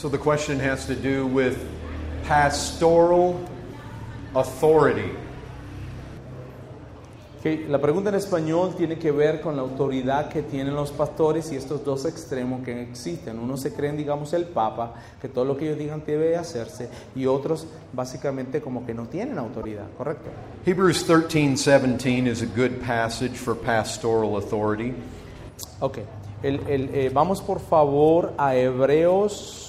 So the question has to do with pastoral authority. Que la pregunta en español tiene que ver con la autoridad que tienen los pastores y estos dos extremos que existen. Unos se creen, digamos, el Papa, que todo lo que ellos digan debe hacerse, y otros básicamente como que no tienen autoridad, ¿correcto? Hebrews 13:17 is a good passage for pastoral authority. Ok, el- el, eh, vamos por favor a Hebreos,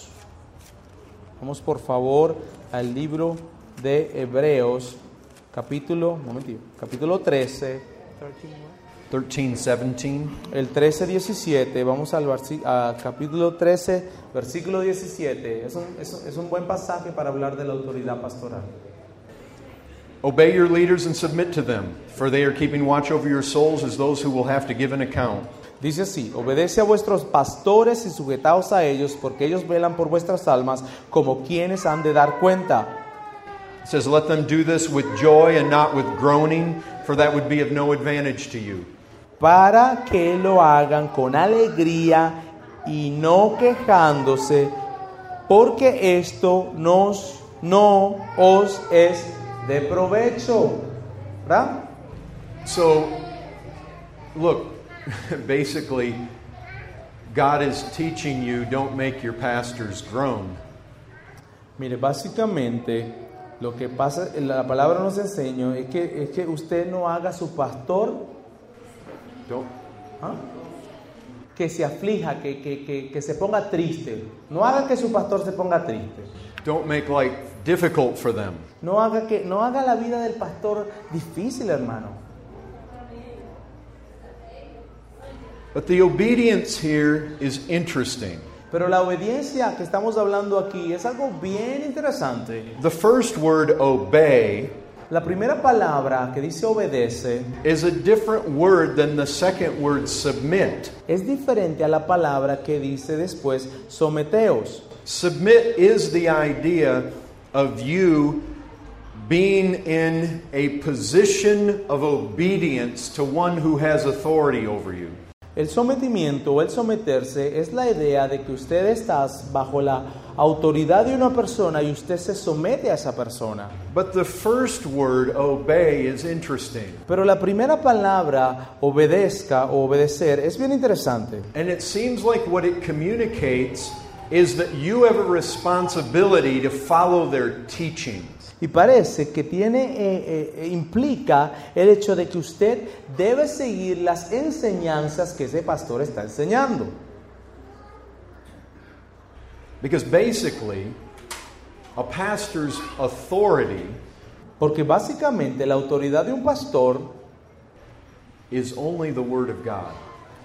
vamos por favor al libro de Hebreos, capítulo, momentito, capítulo 13, 13:17. el 13, 17, vamos al a capítulo 13, versículo 17. Es un, es es un buen pasaje para hablar de la autoridad pastoral. Obey your leaders and submit to them, for they are keeping watch over your souls as those who will have to give an account. Dice así, obedece a vuestros pastores y sujetaos a ellos, porque ellos velan por vuestras almas como quienes han de dar cuenta. It says, Let them do this with joy and not with groaning, for that would be of no advantage to you. para que lo hagan con alegría y no quejándose, porque esto nos, no os es de provecho. ¿Verdad? So, look, basically, God is teaching you don't make your pastors groan. Mire, básicamente lo que pasa, la palabra nos enseña es que, es que usted no haga a su pastor ¿ah? que se aflija, que, que, que, que se ponga triste. No haga que su pastor se ponga triste. don't make life difficult for them. No haga, que, no haga la vida del pastor difícil, hermano. But the obedience here is interesting. Pero la obediencia que estamos hablando aquí es algo bien interesante. The first word, obey, La primera palabra que dice obedece is a different word than the second word, submit. es diferente a la palabra que dice después someteos. Submit is the idea of you being in a position of obedience to one who has authority over you. El sometimiento o el someterse es la idea de que usted está bajo la autoridad de una persona y usted se somete a esa persona. But the first word, obey, is interesting. Pero la primera palabra, obedezca o obedecer, es bien interesante. And it seems like what it communicates is that you have a responsibility to follow their teachings. Y parece que tiene, eh, eh, implica el hecho de que usted debe seguir las enseñanzas que ese pastor está enseñando. Because basically, a pastor's authority Porque básicamente la autoridad de un pastor is only the Word of God.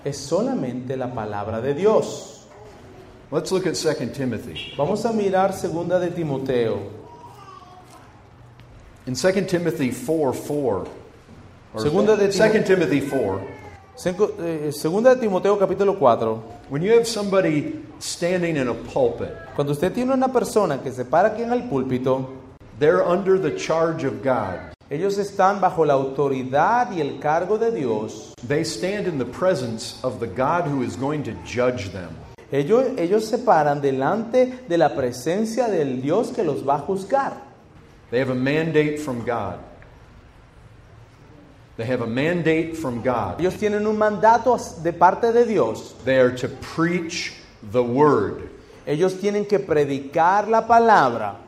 es solamente la palabra de Dios. Let's look at 2 Timothy. Vamos a mirar segunda de Timoteo. In 2 Timothy 4 4. or Segunda de 2 Timothy 4. Eh, Segunda de Timoteo capítulo 4. When you have somebody standing in a pulpit, Cuando usted tiene una persona que se para aquí en el púlpito, they're under the charge of God. ellos están bajo la autoridad y el cargo de Dios. They stand in the presence of the God who is going to judge them. Ellos, ellos se paran delante de la presencia del Dios que los va a juzgar. They have a mandate from God. They have a mandate from God. Ellos tienen un mandato de parte de Dios. They are to preach the word. Ellos tienen que predicar la palabra.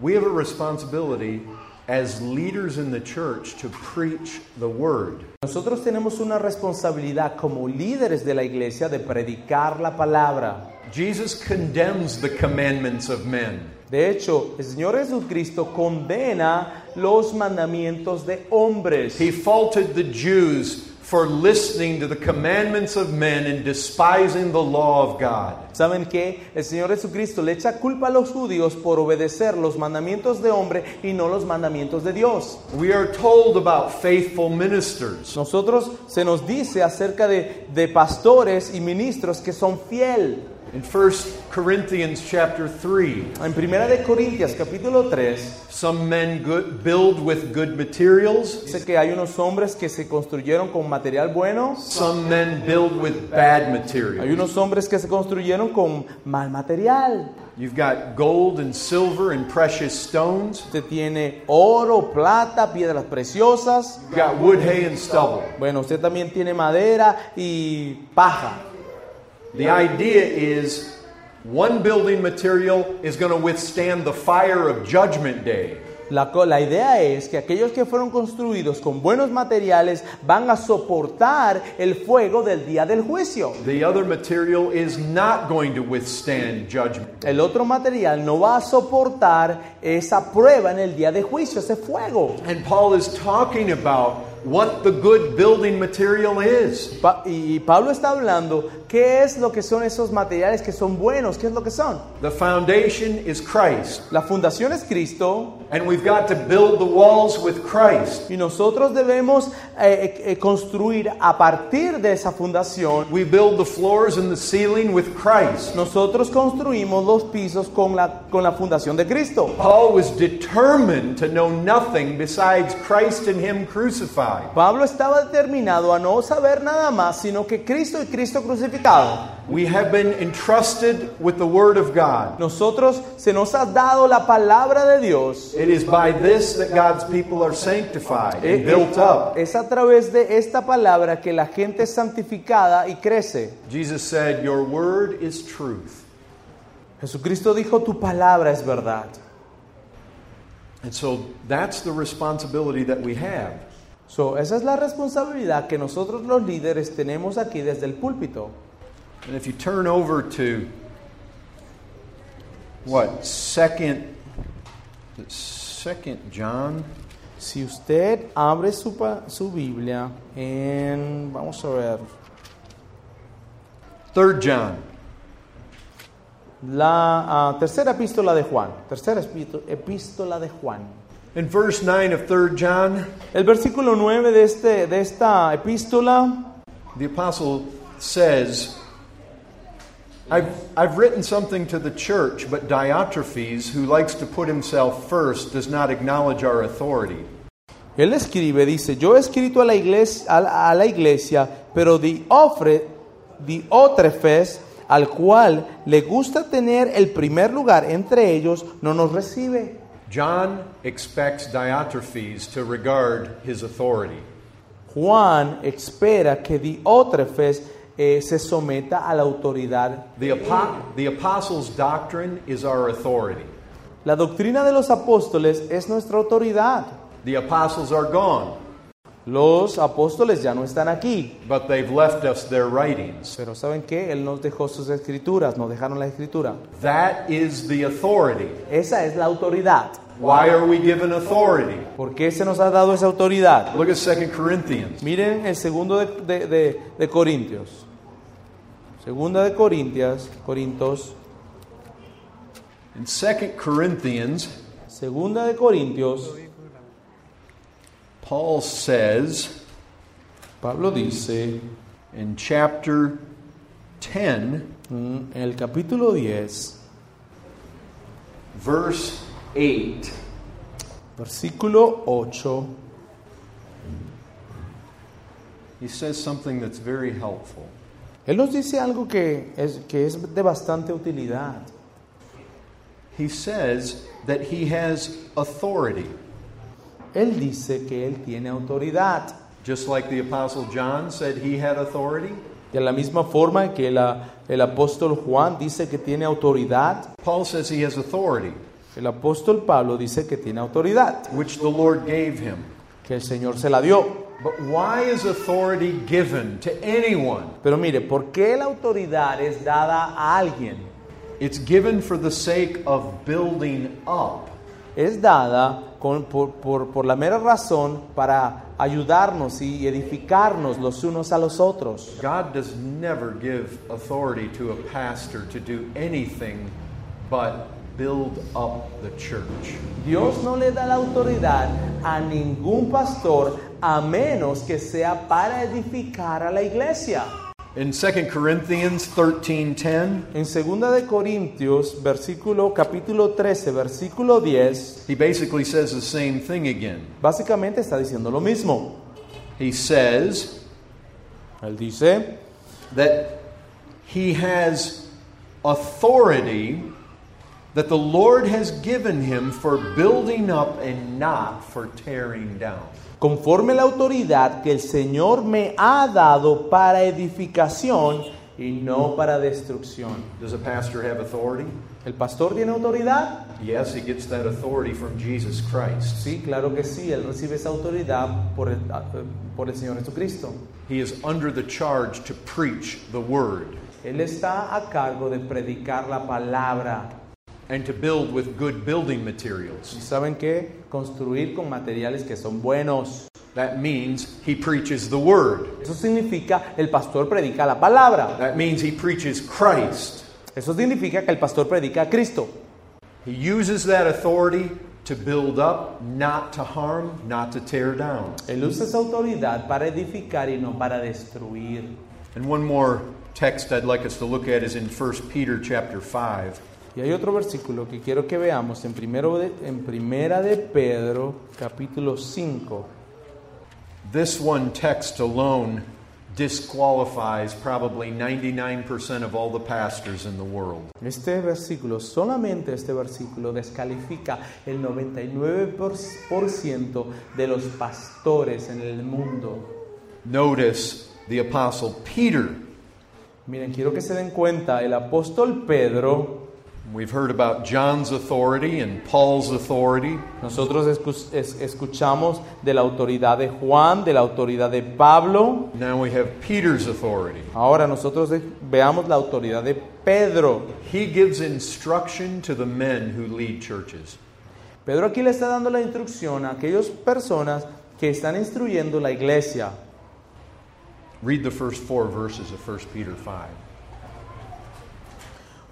We have a responsibility as leaders in the church to preach the word. Nosotros tenemos una responsabilidad como líderes de la iglesia de predicar la palabra. Jesus condemns the commandments of men. De hecho, el Señor Jesucristo condena los mandamientos de hombres. He faulted the Jews for listening to the commandments of men and despising the law of God. ¿Saben qué? El Señor Jesucristo le echa culpa a los judíos por obedecer los mandamientos de hombre y no los mandamientos de Dios. We are told about faithful ministers. Nosotros se nos dice acerca de, de pastores y ministros que son fiel. In 1 Corinthians chapter 3, En Primera de Corintias capítulo 3 some men good, build with good materials, dice que hay unos hombres que se construyeron con material bueno, some men build with bad hay materials. unos hombres que se construyeron con mal material. You've got gold and silver and precious stones. Usted tiene oro, plata, piedras preciosas. You've got wood, hay, and stubble. Bueno, usted también tiene madera y paja. The idea is one building material is going to withstand the fire of Judgment Day. La, la idea es que aquellos que fueron construidos con buenos materiales van a soportar el fuego del día del juicio. The other material is not going to withstand judgment. El otro material no va a soportar esa prueba en el día de juicio, ese fuego. And Paul is talking about what the good building material is. Pa- y Pablo está hablando qué es lo que son esos materiales que son buenos, qué es lo que son. The foundation is Christ, La fundación es Cristo and we've got to build the walls with Christ. y nosotros debemos eh, eh, construir a partir de esa fundación. We build the floors and the ceiling with Christ. Nosotros construimos los pisos con la, con la fundación de Cristo. Paul was determined to know nothing besides Christ and Him crucified. Pablo estaba determinado a no saber nada más sino que Cristo y Cristo crucificado. We have been entrusted with the Word of God. Nosotros se nos ha dado la palabra de Dios. It is by this that God's people are sanctified Eh, and built eh, up. Es a través de esta palabra que la gente es santificada y crece. Jesus said, Your Word is truth. Jesucristo dijo, tu palabra es verdad. And so that's the responsibility that we have. So, esa es la responsabilidad que nosotros los líderes tenemos aquí desde el púlpito. And if you turn over to what second second John Si usted abre su, su Biblia en, vamos a ver, third John la ah, tercera epístola de Juan, tercera epístola de Juan. In verse 9 of third John El versículo 9 de, este, de esta epístola the apostle says I've, I've written something to the church, but Diotrephes, who likes to put himself first, does not acknowledge our authority. Él escribe, dice, yo he escrito a la iglesia, a la, a la iglesia pero Diofre, Diótrefes, al cual le gusta tener el primer lugar entre ellos, no nos recibe. John expects Diotrephes to regard his authority. Juan espera que Diótrefes eh, se someta a la autoridad. The, apo- the apostles' doctrine is our authority. La doctrina de los apóstoles es nuestra autoridad. The apostles are gone, Los apóstoles ya no están aquí. but they've left us their writings. Pero ¿saben qué? Él nos dejó sus escrituras, nos dejaron la escritura. That is the authority. Esa es la autoridad. Why are we given authority? ¿Por qué se nos ha dado esa autoridad? Look at 2 Corinthians. Miren el segundo de, de- de- de Corintios. Segunda de Corintias, Corintios, In 2 Corinthians, segunda de Corintios, Paul says Pablo dice in chapter 10, mm, en el capítulo 10, verse 8, versículo 8, he says something that's very helpful. él nos dice algo que es, que es de bastante utilidad. He says that he has authority, Él dice que él tiene autoridad. just like the Apostle John said he had authority. De la misma forma que la- el apóstol Juan dice que tiene autoridad, Paul says he has authority, el apóstol Pablo dice que tiene autoridad, which the Lord gave him. que el Señor se la dio. But why is authority given to anyone? Pero mire, ¿por qué la autoridad es dada a alguien? It's given for the sake of building up. Es dada con- por, por- por la mera razón para ayudarnos y edificarnos los unos a los otros. God does never give authority to a pastor to do anything but build up the church. Dios no le da la autoridad a ningún pastor a menos que sea para edificar a la iglesia. In 2 Corinthians 13:10, En 2 de Corintios, versículo capítulo 13, versículo 10, he basically says the same thing again. básicamente está diciendo lo mismo. He says Él dice that he has authority that the Lord has given him for building up and not for tearing down. Conforme la autoridad que el Señor me ha dado para edificación y no para destrucción. Does a pastor have authority? ¿El pastor tiene autoridad? Yes, he gets that authority from Jesus Christ. Sí, claro que sí, él recibe esa autoridad por el, eh, por el Señor Jesucristo. He is under the charge to preach the word Él está a cargo de predicar la palabra. And to build with good building ¿Y materials. saben qué? Construir con materiales que son buenos. That means he preaches the word. Eso significa el pastor predica la palabra. That means he preaches Christ. Eso significa que el pastor predica a Cristo. He uses that authority to build up, not to harm, not to tear down. Él usa esa autoridad para edificar y no para destruir. And one more text I'd like us to look at is in 1 Peter chapter 5. Y hay otro versículo que quiero que veamos en, primero de- en Primera de Pedro, capítulo 5. This one text alone disqualifies probably 99% of all the pastors in the world. Este versículo, solamente este versículo, descalifica el 99% de los pastores en el mundo. Notice the apostle Peter. Miren, quiero que se den cuenta, el apóstol Pedro, We've heard about John's authority and Paul's authority. nosotros escu- es- escuchamos de la autoridad de Juan, de la autoridad de Pablo, Now we have Peter's authority. ahora nosotros veamos la autoridad de Pedro. He gives instruction to the men who lead churches. Pedro aquí le está dando la instrucción a aquellas personas que están instruyendo la iglesia. Read the first four verses of 1 Peter 5.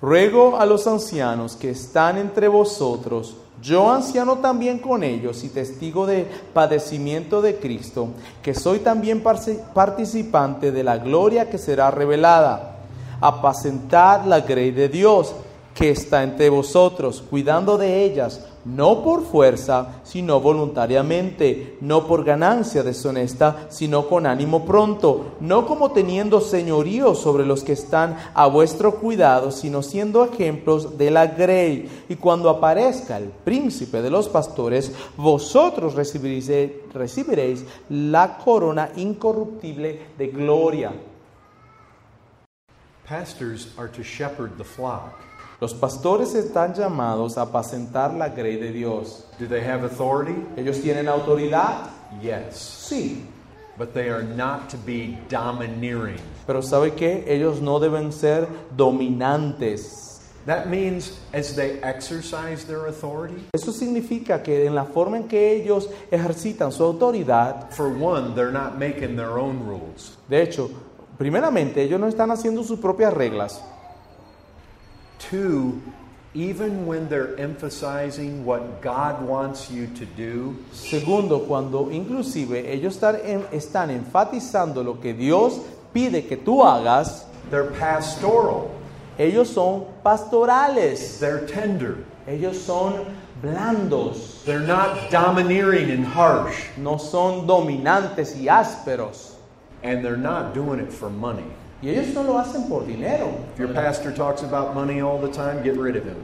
Ruego a los ancianos que están entre vosotros, yo anciano también con ellos y testigo de padecimiento de Cristo, que soy también participante de la gloria que será revelada. Apacentad la grey de Dios que está entre vosotros, cuidando de ellas, no por fuerza, sino voluntariamente, no por ganancia deshonesta, sino con ánimo pronto, no como teniendo señorío sobre los que están a vuestro cuidado, sino siendo ejemplos de la grey. Y cuando aparezca el príncipe de los pastores, vosotros recibiréis, recibiréis la corona incorruptible de gloria. Pastors are to shepherd the flock. Los pastores están llamados a apacentar la grey de Dios. Do they have authority? ¿Ellos tienen autoridad? Yes. Sí. But they are not to be domineering. Pero ¿sabe qué? Ellos no deben ser dominantes. That means as they exercise their authority, Eso significa que en la forma en que ellos ejercitan su autoridad, for one, they're not making their own rules. de hecho, primeramente ellos no están haciendo sus propias reglas. Two, even when they're emphasizing what God wants you to do, Segundo, cuando inclusive ellos estar en- están enfatizando lo que Dios pide que tú hagas, they're pastoral, ellos son pastorales, they're tender, ellos son blandos, they're not domineering and harsh, no son dominantes y ásperos. and they're not doing it for money. Y ellos no lo hacen por dinero. If your pastor talks about money all the time, get rid of him.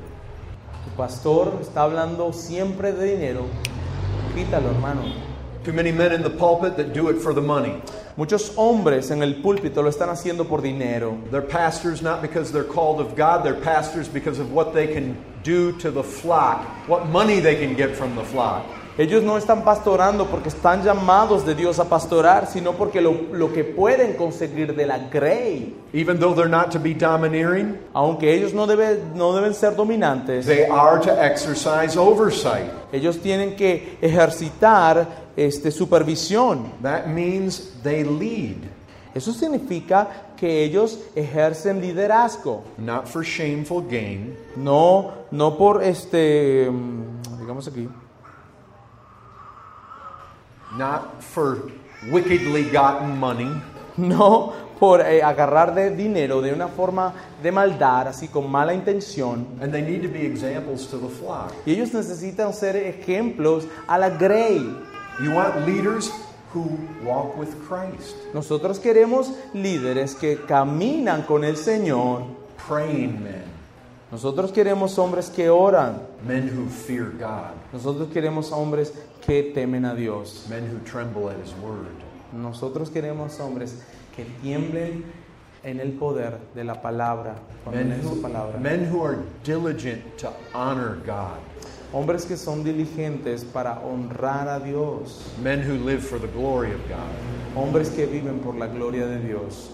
Tu pastor está hablando siempre de dinero. Quítalo, hermano. Too many men in the pulpit that do it for the money. Muchos hombres en el púlpito lo están haciendo por dinero. They're pastors not because they're called of God, they're pastors because of what they can do to the flock, what money they can get from the flock. Ellos no están pastorando porque están llamados de Dios a pastorar, sino porque lo, lo que pueden conseguir de la grey. Even though they're not to be domineering, Aunque ellos no, debe- no deben ser dominantes, they are to exercise oversight. ellos tienen que ejercitar este, supervisión. That means they lead, Eso significa que ellos ejercen liderazgo. not for shameful gain, No, no por este, mm, digamos aquí, not for wickedly gotten money, no por eh, agarrar de dinero de una forma de maldad, así con mala intención. And they need to be examples to the flock. Y ellos necesitan ser ejemplos a la grey. You want leaders who walk with Christ, Nosotros queremos líderes que caminan con el Señor. praying men, Nosotros queremos hombres que oran. men who fear God, Nosotros queremos hombres que temen a Dios. men who tremble at His word. Nosotros queremos hombres que tiemblen en el poder de la palabra, Men su who, palabra. men who are diligent to honor God, Hombres que son diligentes para honrar a Dios. men who live for the glory of God. Hombres que viven por la gloria de Dios.